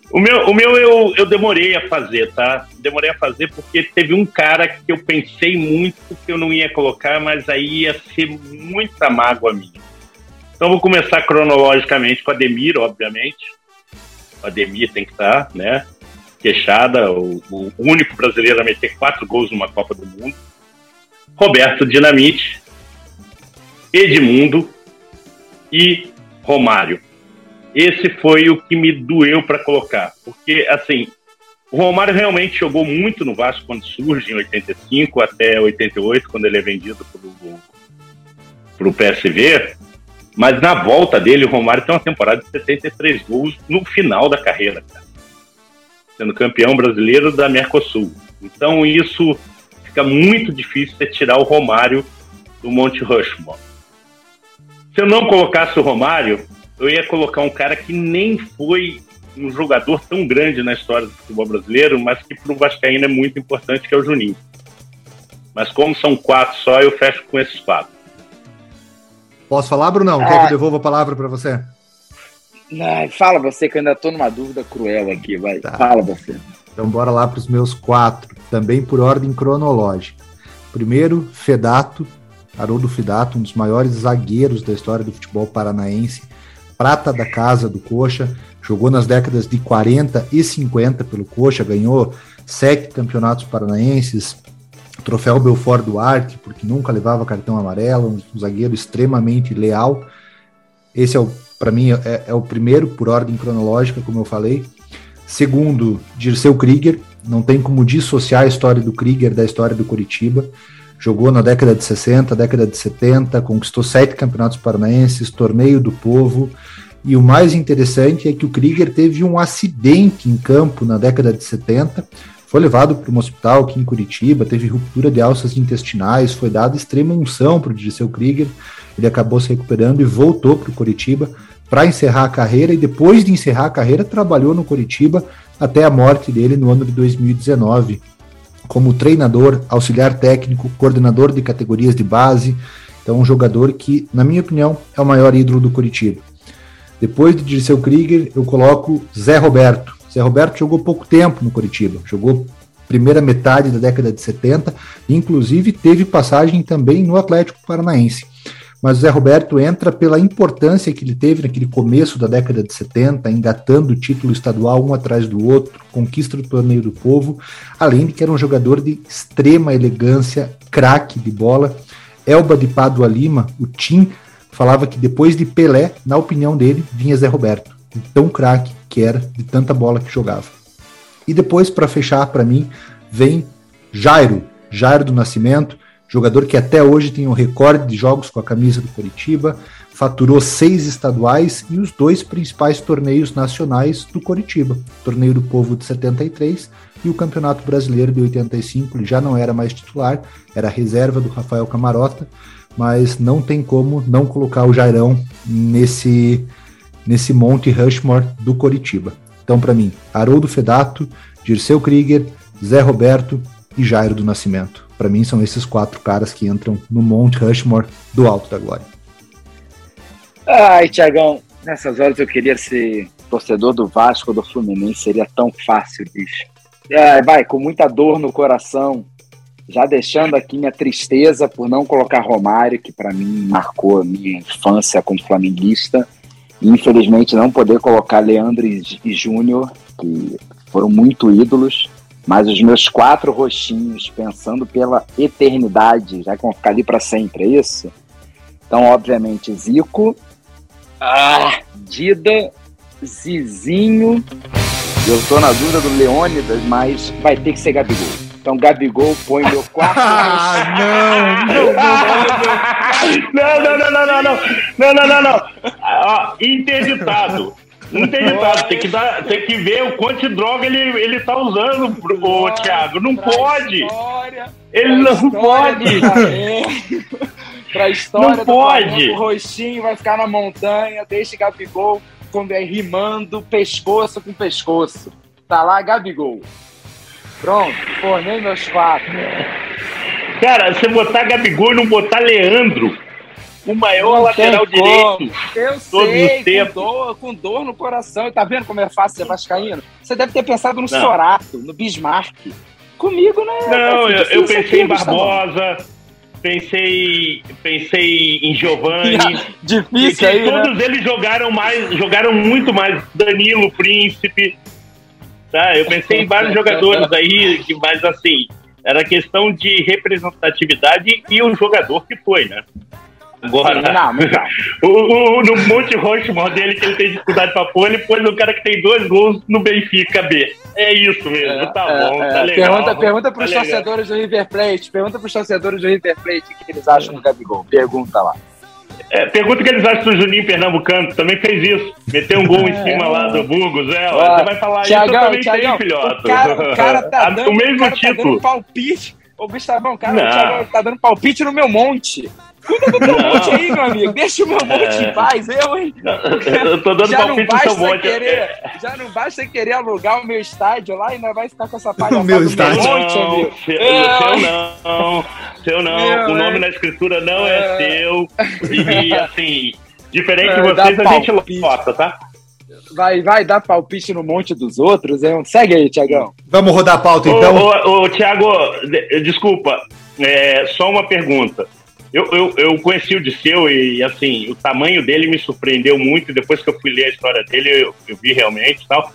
o meu, o meu eu, eu demorei a fazer, tá? Demorei a fazer porque teve um cara que eu pensei muito que eu não ia colocar, mas aí ia ser muita mágoa minha. Então vou começar cronologicamente com a Demir, obviamente. A Demir tem que estar, né? Queixada, o, o único brasileiro a meter quatro gols numa Copa do Mundo. Roberto Dinamite, Edmundo e Romário esse foi o que me doeu para colocar. Porque, assim, o Romário realmente jogou muito no Vasco quando surge, em 85 até 88, quando ele é vendido para o PSV. Mas na volta dele, o Romário tem uma temporada de 73 gols no final da carreira, cara. Sendo campeão brasileiro da Mercosul. Então isso fica muito difícil de tirar o Romário do Monte Rushmore. Se eu não colocasse o Romário, eu ia colocar um cara que nem foi um jogador tão grande na história do futebol brasileiro, mas que para o Vascaíno é muito importante, que é o Juninho. Mas como são quatro só, eu fecho com esses quatro. Posso falar, Brunão? Quer que eu é. devolva a palavra para você? Não, fala você, que eu ainda estou numa dúvida cruel aqui, vai. Tá. Fala você. Então bora lá para os meus quatro. também por ordem cronológica. Primeiro, Fedato, Haroldo Fedato, um dos maiores zagueiros da história do futebol paranaense, prata da casa do Coxa, jogou nas décadas de 40 e 50 pelo Coxa, ganhou sete campeonatos paranaenses, troféu Belfort Duarte, porque nunca levava cartão amarelo, um zagueiro extremamente leal. Esse é o, para mim, é, é, o primeiro por ordem cronológica, como eu falei. Segundo, Dirceu Krieger, não tem como dissociar a história do Krieger da história do Curitiba. Jogou na década de 60, década de 70, conquistou sete campeonatos paranaenses, torneio do povo, e o mais interessante é que o Krieger teve um acidente em campo na década de 70, foi levado para um hospital aqui em Curitiba, teve ruptura de alças intestinais, foi dada extrema unção para o Dirceu Krieger, ele acabou se recuperando e voltou para o Curitiba para encerrar a carreira, e depois de encerrar a carreira, trabalhou no Curitiba até a morte dele no ano de 2019, como treinador, auxiliar técnico, coordenador de categorias de base, então um jogador que, na minha opinião, é o maior ídolo do Curitiba. Depois de Dirceu Krieger, eu coloco Zé Roberto. Zé Roberto jogou pouco tempo no Curitiba, jogou primeira metade da década de 70, inclusive teve passagem também no Atlético Paranaense. Mas o Zé Roberto entra pela importância que ele teve naquele começo da década de 70, engatando o título estadual um atrás do outro, conquista do torneio do povo, além de que era um jogador de extrema elegância, craque de bola. Elba de Padua Lima, o Tim, falava que depois de Pelé, na opinião dele, vinha Zé Roberto, de tão craque que era, de tanta bola que jogava. E depois, para fechar, para mim, vem Jairo, Jairo do Nascimento, jogador que até hoje tem o um recorde de jogos com a camisa do Coritiba, faturou seis estaduais e os dois principais torneios nacionais do Coritiba, o Torneio do Povo de 73 e o Campeonato Brasileiro de 85, ele já não era mais titular, era reserva do Rafael Camarota, mas não tem como não colocar o Jairão nesse, nesse Monte Rushmore do Coritiba. Então, para mim, Haroldo Fedato, Dirceu Krieger, Zé Roberto e Jairo do Nascimento. Para mim, são esses quatro caras que entram no Monte Rushmore do Alto da Glória. Ai, Tiagão, nessas horas eu queria ser torcedor do Vasco ou do Fluminense, seria tão fácil, bicho. É, vai, com muita dor no coração, já deixando aqui minha tristeza por não colocar Romário, que para mim marcou a minha infância como flamenguista. E, infelizmente, não poder colocar Leandro e Júnior, que foram muito ídolos. Mas os meus quatro roxinhos, pensando pela eternidade, já que vão ficar ali para sempre, é isso? Então, obviamente, Zico, ah, Dida, Zizinho. Eu tô na dúvida do Leônidas, mas vai ter que ser Gabigol. Então, Gabigol põe meu quarto. ah, não, não, não, não, não, não, não, não, não, não, não, não. Ó, interditado. Interditado. Tem que, dar, tem que ver o quanto de droga ele, ele tá usando, o Thiago. Não pode. Ele não pode. <laughs> pra história não pode. o roxinho vai ficar na montanha, deixa Gabigol quando é rimando pescoço com pescoço. Tá lá, Gabigol. Pronto, formei meus quatro. Cara, você botar Gabigol e não botar Leandro, o maior não lateral direito. Eu sei, com dor, com dor no coração. Tá vendo como é fácil ser vascaíno? Você deve ter pensado no não. Sorato, no Bismarck. Comigo, né? Não, eu, eu pensei em Barbosa, pensei, pensei em Giovanni. <laughs> Difícil aí, Todos né? eles jogaram mais, jogaram muito mais. Danilo, Príncipe. Tá? Eu pensei em vários jogadores aí, que, mas assim, era questão de representatividade e o jogador que foi, né? Agora, não, não, o, o, no Monte Rochemore dele, que ele tem dificuldade pra pôr, ele pôs um cara que tem dois gols no Benfica B. É isso mesmo, é, tá é, bom, é, tá legal. Pergunta, pergunta pros tá torcedores do River Plate, pergunta pros torcedores do River Plate o que eles acham do Gabigol. Pergunta lá. É, pergunta o que eles acham do Juninho Pernambucano, também fez isso. Meteu um gol em é. cima lá do Burgos. É, você vai falar Thiagão, isso também Thiagão, tem, filhote. O cara, o cara tá <laughs> dando, o mesmo o cara título. Tá dando palpite. Ô, Gustavão, cara, o Thiagão tá dando palpite no meu monte. Cuida do teu monte aí, meu amigo. Deixa o meu monte em paz, eu, hein? Eu tô dando já palpite no seu monte. Querer, já não basta querer alugar o meu estádio lá e ainda vai ficar com essa palhaçada o meu estádio. monte, não, amigo. Seu, é. seu não, seu não. Meu, o nome é. na escritura não é, é seu. E, assim, diferente de vocês, a gente lota, tá? vai, vai dar palpite no monte dos outros, hein? Segue aí, Tiagão. Vamos rodar a pauta então. Ô, ô, ô Tiago, desculpa, é, só uma pergunta. Eu, eu, eu conheci o Disseu e, assim, o tamanho dele me surpreendeu muito. Depois que eu fui ler a história dele, eu, eu vi realmente e tal.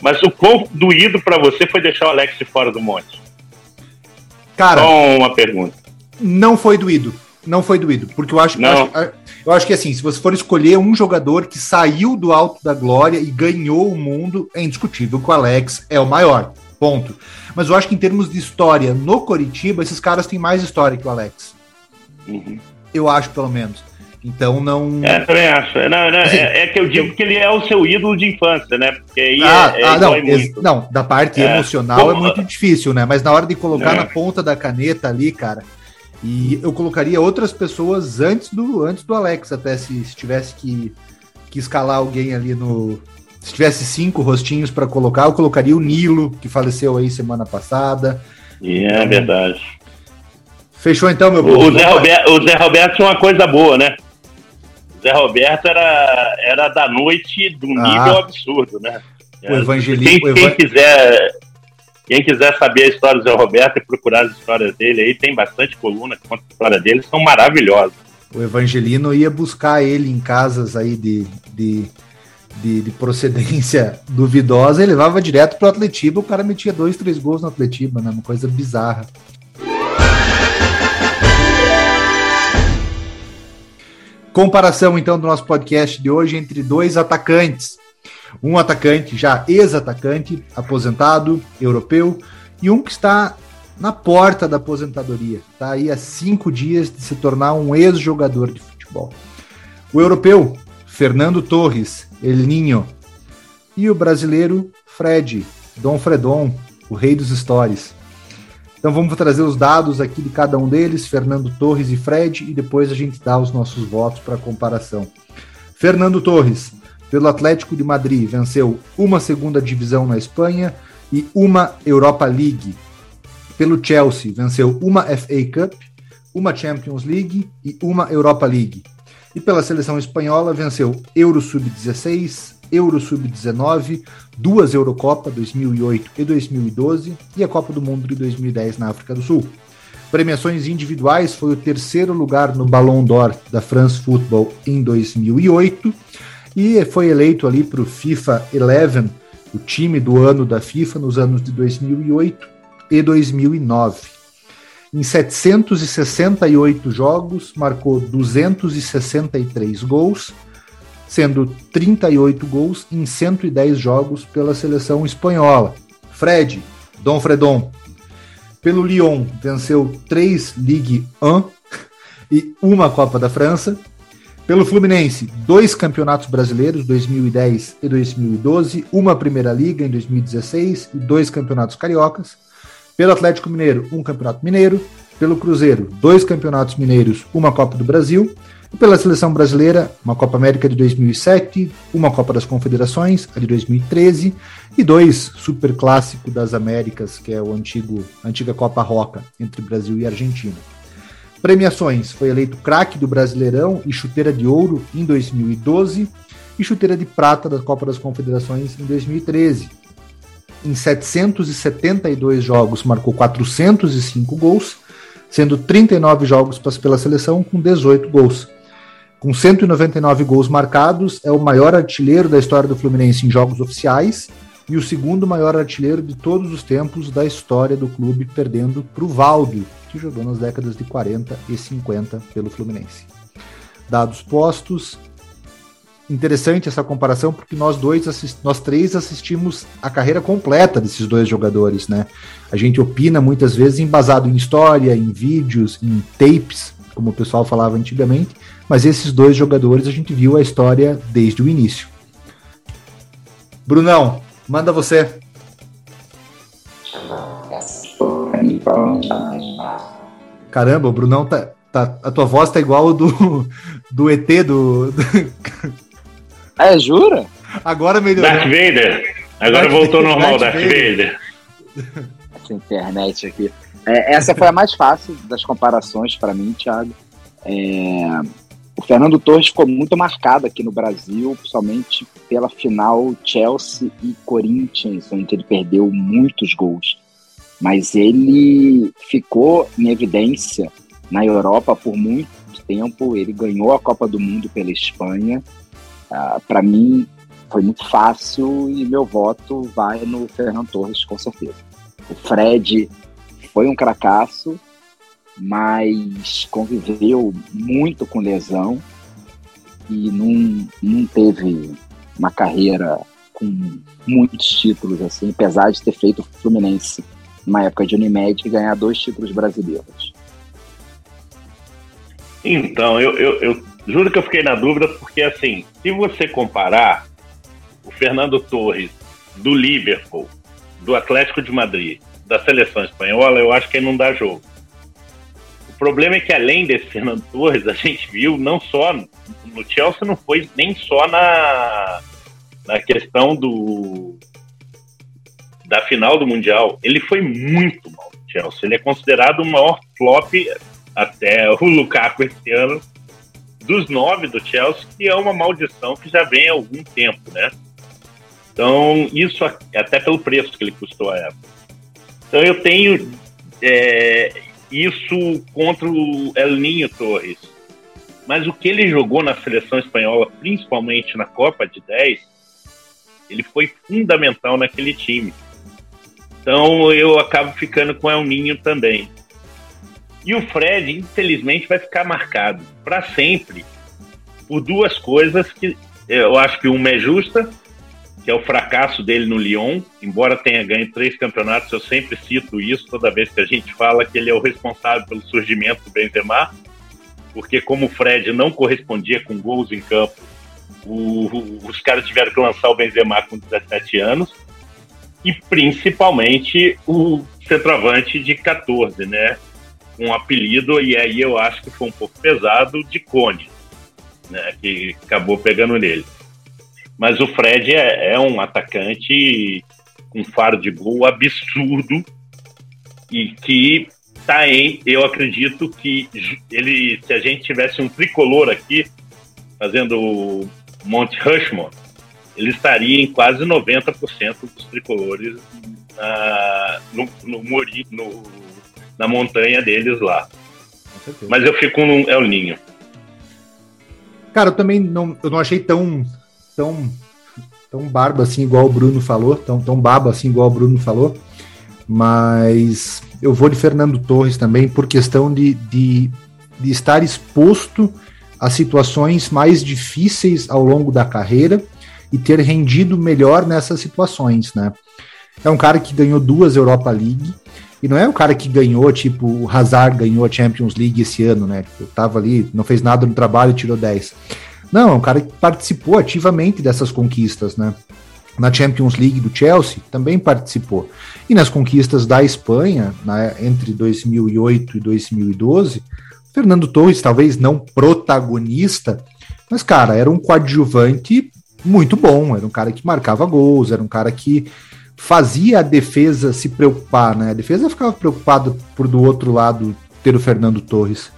Mas o quão doído para você foi deixar o Alex fora do monte? Cara, só uma pergunta. Não foi doído. Não foi doído. Porque eu acho, não. eu acho, eu acho que assim, se você for escolher um jogador que saiu do alto da glória e ganhou o mundo, é indiscutível que o Alex é o maior. Ponto. Mas eu acho que em termos de história no Coritiba, esses caras têm mais história que o Alex. Uhum. Eu acho, pelo menos. Então não. É, também acho. Não, não, assim, é, é, que eu digo que ele é o seu ídolo de infância, né? Porque aí ah, é, é ah, não, não, da parte É. emocional Como- é muito difícil, né? Mas na hora de colocar É. na ponta da caneta ali, cara. E eu colocaria outras pessoas antes do antes do Alex, até se, se tivesse que, que escalar alguém ali no. Se tivesse cinco rostinhos para colocar, eu colocaria o Nilo, que faleceu aí semana passada. É verdade. Fechou então, meu povo? o Zé Roberto, o Zé Roberto tinha uma coisa boa, né? O Zé Roberto era, era da noite do Ah. nível absurdo, né? O evangelismo. Quem, o quem evan- quiser, quem quiser saber a história do Zé Roberto e procurar as histórias dele aí, tem bastante coluna que conta a história dele, são maravilhosas. O Evangelino ia buscar ele em casas aí de, de, de, de procedência <laughs> duvidosa e levava direto pro Atletiba. O cara metia dois, três gols no Atletiba, né? Uma coisa bizarra. Comparação, então, do nosso podcast de hoje entre dois atacantes. Um atacante já ex-atacante, aposentado, europeu, e um que está na porta da aposentadoria. Está aí há cinco dias de se tornar um ex-jogador de futebol. O europeu, Fernando Torres, El Ninho. E o brasileiro, Fred, Dom Fredon, o rei dos stories. Então vamos trazer os dados aqui de cada um deles, Fernando Torres e Fred, e depois a gente dá os nossos votos para comparação. Fernando Torres, pelo Atlético de Madrid, venceu uma segunda divisão na Espanha e uma Europa League. Pelo Chelsea, venceu uma FA Cup, uma Champions League e uma Europa League. E pela seleção espanhola, venceu Euro Sub-16, Euro Sub-19, duas Eurocopa 2008 e 2012 e a Copa do Mundo de 2010 na África do Sul. Premiações individuais foi o terceiro lugar no Ballon d'Or da France Football em 2008 e foi eleito ali para o FIFA 11, o time do ano da FIFA nos anos de 2008 e 2009. Em 768 jogos, marcou 263 gols, sendo 38 gols em 110 jogos pela seleção espanhola. Fred, Dom Fredon, pelo Lyon, venceu três Ligue 1 <laughs> e uma Copa da França. Pelo Fluminense, dois campeonatos brasileiros, 2010 e 2012, uma Primeira Liga em 2016 e dois campeonatos cariocas. Pelo Atlético Mineiro, um campeonato mineiro. Pelo Cruzeiro, dois campeonatos mineiros, uma Copa do Brasil. E pela seleção brasileira, uma Copa América de 2007, uma Copa das Confederações, a de 2013, e dois Super Clássico das Américas, que é o antigo, a antiga Copa Roca entre Brasil e Argentina. Premiações: foi eleito craque do Brasileirão e chuteira de ouro em 2012 e chuteira de prata da Copa das Confederações em 2013. Em 772 jogos, marcou 405 gols, sendo 39 jogos pela seleção com 18 gols. Com 199 gols marcados, é o maior artilheiro da história do Fluminense em jogos oficiais e o segundo maior artilheiro de todos os tempos da história do clube, perdendo para o Valdo, que jogou nas décadas de 40 e 50 pelo Fluminense. Dados postos. Interessante essa comparação, porque nós dois, nós três assistimos a carreira completa desses dois jogadores, né? A gente opina muitas vezes embasado em história, em vídeos, em tapes, como o pessoal falava antigamente, mas esses dois jogadores a gente viu a história desde o início. Brunão, manda você. Caramba, o Brunão tá, tá. A tua voz tá igual <laughs> do, do ET <laughs> do. É, jura? Agora melhorou. Darth Vader. Agora Darth voltou Vader, normal, Darth Darth Vader. Vader. Essa internet aqui. É, essa foi a mais fácil das comparações para mim, Thiago. É, o Fernando Torres ficou muito marcado aqui no Brasil, principalmente pela final Chelsea e Corinthians, onde ele perdeu muitos gols. Mas ele ficou em evidência na Europa por muito tempo. Ele ganhou a Copa do Mundo pela Espanha. Uh, Para mim, foi muito fácil e meu voto vai no Fernando Torres, com certeza. O Fred foi um cracasso, mas conviveu muito com lesão e não, não teve uma carreira com muitos títulos, assim, apesar de ter feito o Fluminense numa época de Unimed e ganhar dois títulos brasileiros. Então, eu, eu, eu juro que eu fiquei na dúvida, porque assim, se você comparar o Fernando Torres do Liverpool, do Atlético de Madrid, da seleção espanhola, eu acho que ele não dá jogo. O problema é que além desse <laughs> Fernando Torres, a gente viu não só no Chelsea, não foi nem só na, na questão do da final do Mundial, ele foi muito mal no Chelsea. Ele é considerado o maior flop até o Lukaku esse ano dos nove do Chelsea, que é uma maldição que já vem há algum tempo, né? Então, isso até pelo preço que ele custou a época. Então, eu tenho é, isso contra o El Ninho Torres. Mas o que ele jogou na seleção espanhola, principalmente na Copa de 10, ele foi fundamental naquele time. Então eu acabo ficando com o El Ninho também. E o Fred, infelizmente, vai ficar marcado para sempre por duas coisas que eu acho que uma é justa, que é o fracasso dele no Lyon, embora tenha ganho três campeonatos, eu sempre cito isso toda vez que a gente fala que ele é o responsável pelo surgimento do Benzema, porque como o Fred não correspondia com gols em campo, o, o, os caras tiveram que lançar o Benzema com 17 anos, e principalmente o centroavante de 14, né? Um apelido, e aí eu acho que foi um pouco pesado, de Cone, né? Que acabou pegando nele. Mas o Fred é, é um atacante com faro de gol absurdo e que tá em, eu acredito que ele, se a gente tivesse um tricolor aqui fazendo Monte Rushmore, ele estaria em quase 90% dos tricolores na, no, no, no, na montanha deles lá. Mas eu fico no El Ninho. Cara, eu também não, eu não achei tão tão, tão barba assim, igual o Bruno falou, tão, tão baba assim, igual o Bruno falou, mas eu vou de Fernando Torres também por questão de, de, de estar exposto a situações mais difíceis ao longo da carreira e ter rendido melhor nessas situações, né? É um cara que ganhou duas Europa League, e não é um cara que ganhou, tipo, o Hazard ganhou a Champions League esse ano, né? Tipo, tava ali, não fez nada no trabalho e tirou 10. Não, é um cara que participou ativamente dessas conquistas, né? Na Champions League do Chelsea também participou. E nas conquistas da Espanha, né, entre 2008 e 2012, Fernando Torres, talvez não protagonista, mas, cara, era um coadjuvante muito bom. Era um cara que marcava gols, era um cara que fazia a defesa se preocupar, né? A defesa ficava preocupada por do outro lado ter o Fernando Torres.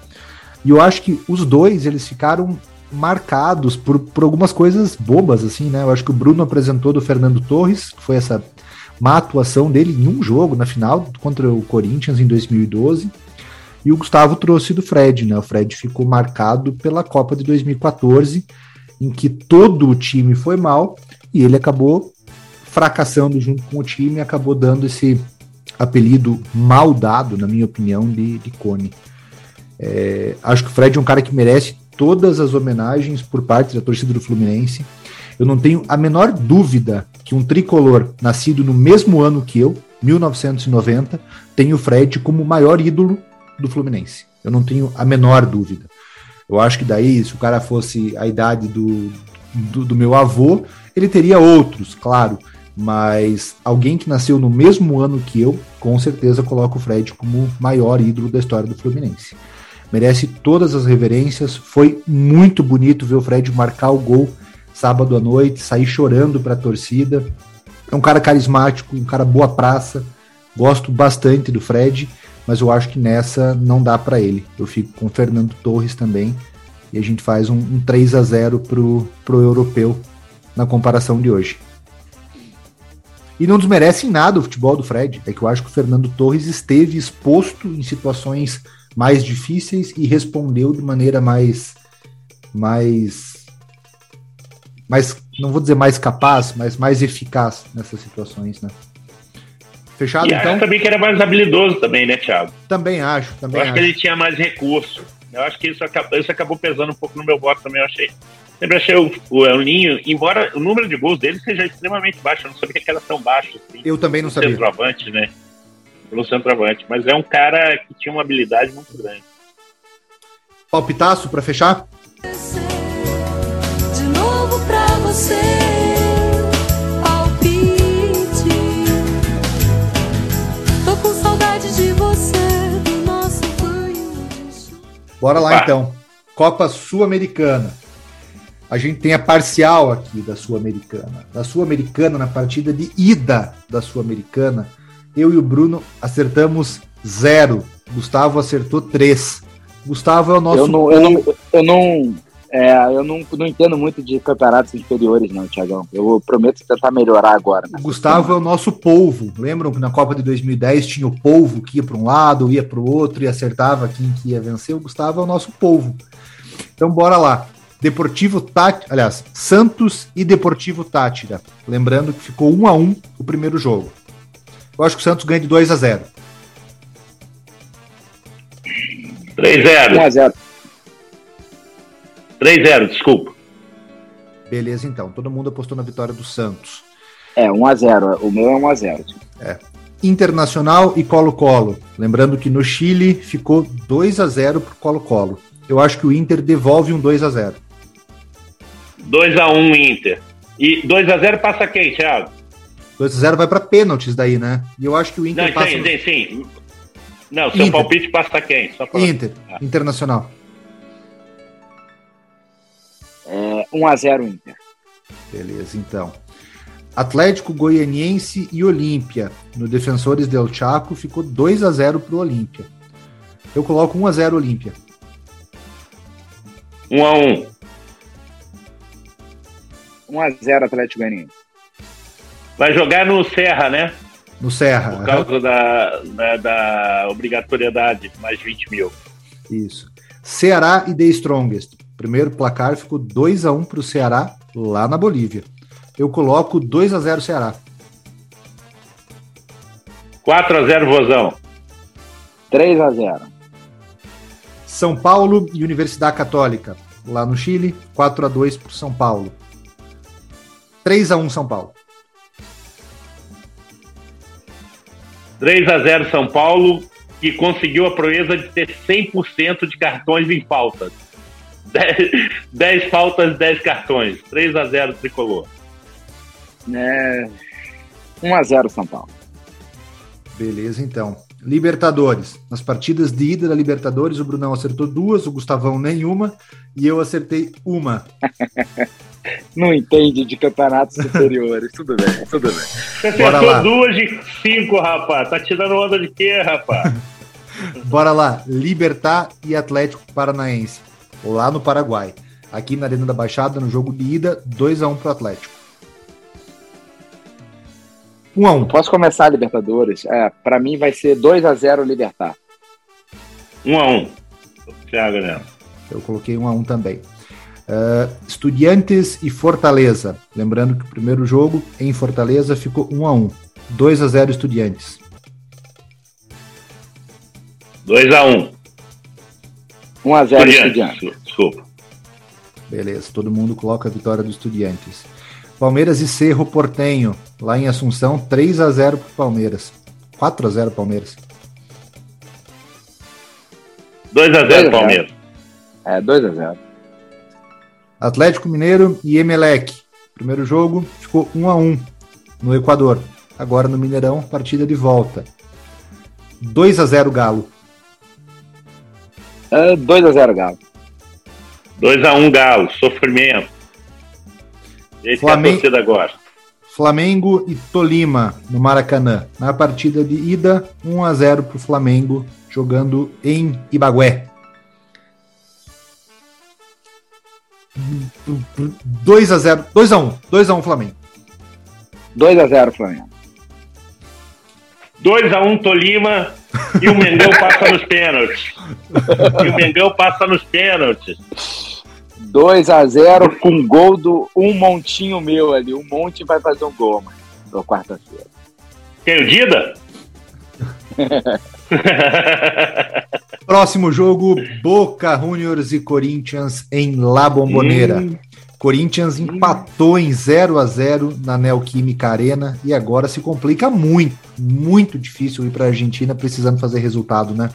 E eu acho que os dois, eles ficaram marcados por, por algumas coisas bobas, assim, né? Eu acho que o Bruno apresentou do Fernando Torres, que foi essa má atuação dele em um jogo na final contra o Corinthians em 2012. E o Gustavo trouxe do Fred, né? O Fred ficou marcado pela Copa de 2014, em que todo o time foi mal e ele acabou fracassando junto com o time acabou dando esse apelido mal dado, na minha opinião, de, de Cone. É, acho que o Fred é um cara que merece todas as homenagens por parte da torcida do Fluminense. Eu não tenho a menor dúvida que um tricolor nascido no mesmo ano que eu, 1990, tem o Fred como o maior ídolo do Fluminense. Eu não tenho a menor dúvida. Eu acho que daí, se o cara fosse a idade do, do, do meu avô, ele teria outros, claro. Mas alguém que nasceu no mesmo ano que eu, com certeza coloca o Fred como maior ídolo da história do Fluminense merece todas as reverências. Foi muito bonito ver o Fred marcar o gol sábado à noite, sair chorando para a torcida. É um cara carismático, um cara boa praça. Gosto bastante do Fred, mas eu acho que nessa não dá para ele. Eu fico com o Fernando Torres também. E a gente faz um, um 3 a 0 pro, pro europeu na comparação de hoje. E não desmerece em nada o futebol do Fred. É que eu acho que o Fernando Torres esteve exposto em situações mais difíceis e respondeu de maneira mais. mais. mais não vou dizer mais capaz, mas mais eficaz nessas situações, né? Fechado, E então? acho também que era mais habilidoso também, né, Thiago? Também acho, Eu também acho acho. que ele tinha mais recurso. Eu acho que isso acabou, isso acabou pesando um pouco no meu voto também, eu achei. Sempre achei o, o El Ninho, embora o número de gols dele seja extremamente baixo, eu não sabia que era tão baixo assim. Eu também não sabia. centroavante, né? Pelo centroavante. Mas é um cara que tinha uma habilidade muito grande. Palpitaço para fechar? De novo pra você, palpite. Tô com saudade de você, do nosso banho. Bora lá Opa. então. Copa Sul-Americana. A gente tem a parcial aqui da Sul-Americana. Da Sul-Americana, na partida de ida da Sul-Americana, eu e o Bruno acertamos zero. Gustavo acertou três. Gustavo é o nosso. Eu não, eu não, eu não, é, eu não, não entendo muito de campeonatos inferiores, não, Tiagão. Eu prometo tentar melhorar agora. né? O Gustavo é o nosso polvo. Lembram que na Copa de 2010 tinha o polvo que ia para um lado, ia para o outro e acertava quem que ia vencer? O Gustavo é o nosso polvo. Então bora lá. Deportivo Tátira, aliás, Santos e Deportivo Tátira. Lembrando que ficou 1 a 1 o primeiro jogo. Eu acho que o Santos ganha de 2 a 0. 3-0. 1x0. 3-0, desculpa. Beleza, então. Todo mundo apostou na vitória do Santos. É, 1x0. O meu é 1x0. Internacional e Colo-Colo. Lembrando que no Chile ficou 2 a 0 pro Colo-Colo. Eu acho que o Inter devolve um 2 a 0. 2x1 Inter. E 2x0 passa quem, Thiago? 2 a 0 vai para pênaltis daí, né? E eu acho que o Inter Não, passa sim, no- sim, sim. Não, seu Inter. palpite passa quem? Só pra... Inter, Ah. Internacional. É, 1x0 Inter. Beleza, então. Atlético Goianiense e Olímpia. No Defensores del Chaco ficou 2 a 0 pro Olímpia. Eu coloco 1 a 0 Olímpia. 1x1. 1x0 Atlético Goianiense. Vai jogar no Serra, né? No Serra. Por causa da, da, da obrigatoriedade, mais 20 mil. Isso. Ceará e The Strongest. Primeiro placar ficou 2 a 1 pro Ceará lá na Bolívia. Eu coloco 2 a 0 Ceará. 4x0 Vozão. 3x0. São Paulo e Universidade Católica, lá no Chile, 4 a 2 pro São Paulo. 3 a 1 São Paulo. 3x0 São Paulo, que conseguiu a proeza de ter 100% de cartões em <laughs> faltas. 10, 10 faltas, 10 cartões. 3x0 tricolor. É, 1x0 São Paulo. Beleza, então. Libertadores. Nas partidas de ida da Libertadores, o Brunão acertou duas, o Gustavão nenhuma, e eu acertei uma. <laughs> Não entende de campeonatos <laughs> superiores. tudo bem, tudo bem. Você Bora lá. acertou duas de 5, rapaz. Tá tirando onda de quê, rapaz? <laughs> Bora lá. Libertar e Atlético Paranaense, lá no Paraguai. Aqui na Arena da Baixada, no jogo de ida, 2 a 1 pro Atlético. 1 a 1 Posso começar a Libertadores? É, pra mim vai ser 2x0 Libertar. 1x1. Thiago, né? Eu coloquei 1 a 1 também. Uh, Estudiantes e Fortaleza. Lembrando que o primeiro jogo em Fortaleza ficou 1 a 1 2 a 0 Estudiantes. 2x1. 1x0 Estudiantes. Desculpa. Beleza, todo mundo coloca a vitória do Estudiantes. Palmeiras e Cerro Portenho, lá em Assunção, 3 a 0 pro Palmeiras. 4 a 0 Palmeiras. 2x0 Palmeiras. É, 2x0. Atlético Mineiro e Emelec. Primeiro jogo ficou 1 a 1 no Equador. Agora no Mineirão, partida de volta. 2 a 0 Galo. É, 2x0 Galo. 2x1 Galo. Sofrimento. Esse Flamengo- é a torcida agora. Flamengo e Tolima no Maracanã. Na partida de ida, 1 a 0 pro Flamengo, jogando em Ibagué. 2x0. 2x1. 2x1 Flamengo. 2x0 Flamengo. 2x1 Tolima e o Mengão passa nos pênaltis. E o Mengão passa nos pênaltis. 2x0 com gol do um montinho meu ali. Um monte vai fazer um gol, mano. Na quarta-feira. Quem, o Dida? <laughs> Próximo jogo: Boca Juniors e Corinthians em La Bombonera. Corinthians empatou em 0 a 0 na Neoquímica Arena e agora se complica muito, muito difícil ir para a Argentina precisando fazer resultado, né?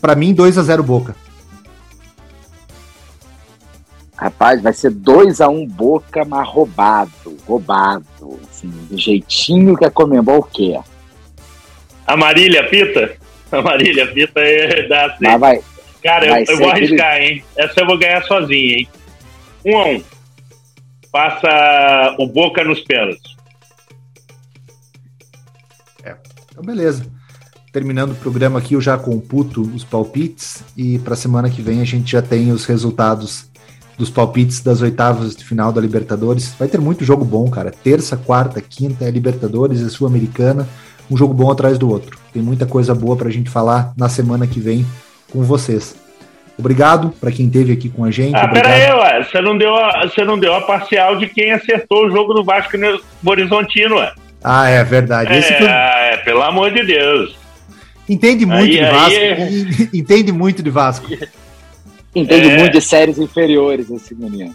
Para mim, 2 a 0 Boca. Rapaz, vai ser 2x1 Boca, mas roubado. Roubado. Assim, do jeitinho que a Comembol quer. A Marília Pita? A Marília Pita é da assim. Mas vai. Cara, vai eu, eu vou arriscar, hein? Essa eu vou ganhar sozinho, hein? 1 a 1 Passa o Boca nos pênaltis. Então, beleza. Terminando o programa aqui, eu já computo os palpites e para semana que vem a gente já tem os resultados dos palpites das oitavas de final da Libertadores. Vai ter muito jogo bom, cara. Terça, quarta, quinta é Libertadores, é Sul-Americana, um jogo bom atrás do outro. Tem muita coisa boa pra gente falar na semana que vem com vocês. Obrigado para quem esteve aqui com a gente. Ah, obrigado. pera aí, ué. Você não, deu a, você não deu a parcial de quem acertou o jogo do Vasco no Horizontino, ué. Ah, é verdade. Esse foi- É, é, pelo amor de Deus. Entende muito Aí- de aí Vasco. é- <laughs> Entende muito de Vasco. Entende É. muito de séries inferiores esse menino.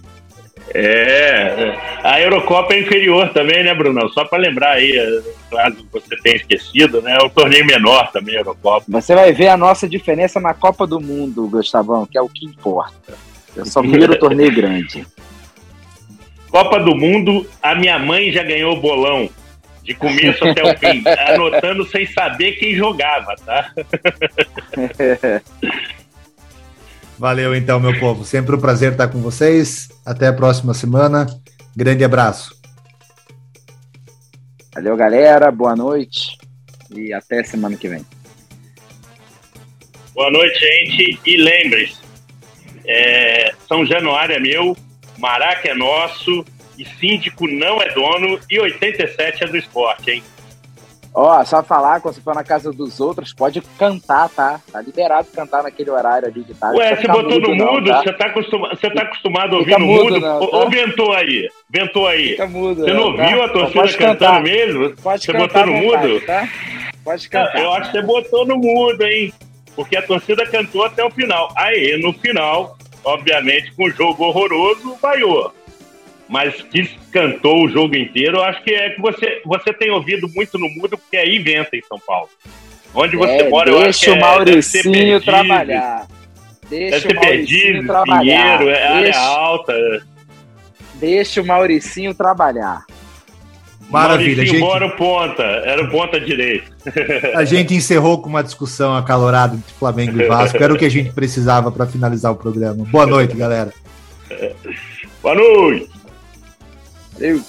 É, a Eurocopa é inferior também, né, Bruno? Só para lembrar aí, é, caso você tenha esquecido, né? É um torneio menor também, a Eurocopa. Você vai ver a nossa diferença na Copa do Mundo, Gustavão, que é o que importa. Eu só miro o torneio grande. <laughs> Copa do Mundo, a minha mãe já ganhou o bolão. De começo até o fim, <laughs> anotando sem saber quem jogava, tá? <laughs> Valeu então, meu povo. Sempre um prazer estar com vocês. Até a próxima semana. Grande abraço. Valeu, galera. Boa noite. E até semana que vem. Boa noite, gente. E lembre-se, é, São Januário é meu, Maraca é nosso, e síndico não é dono, e 87 é do esporte, hein? Ó, só falar, quando você for na casa dos outros, pode cantar, tá? Tá liberado cantar naquele horário ali de tarde. Ué, você botou no não, mudo? tá? Você tá, acostuma, você tá acostumado a ouvir no mudo, mudo? não, ou, tá? ou ventou aí? Ventou aí? Fica mudo. Você não tá? ouviu a Só torcida pode cantando cantar. mesmo? Pode Você cantar botou no vontade, mudo? Tá? Pode cantar. Eu acho que você botou no mudo, hein? Porque a torcida cantou até o final. Aí, no final, obviamente, com o jogo horroroso, vaiou. Mas que cantou o jogo inteiro, eu acho que é que você, você tem ouvido muito no mudo, porque aí inventa em São Paulo. Onde você É, mora, eu acho que deixa é, o Mauricinho trabalhar. Deixa o Mauricinho Perdizes, trabalhar. Pinheiro, é área alta. deixa o Mauricinho trabalhar. Maravilha, Mauricinho gente. Mora o ponta, era o ponta direito. <laughs> A gente encerrou com uma discussão acalorada entre Flamengo e Vasco. Era o que a gente precisava para finalizar o programa. Boa noite, galera. Boa noite! Dude.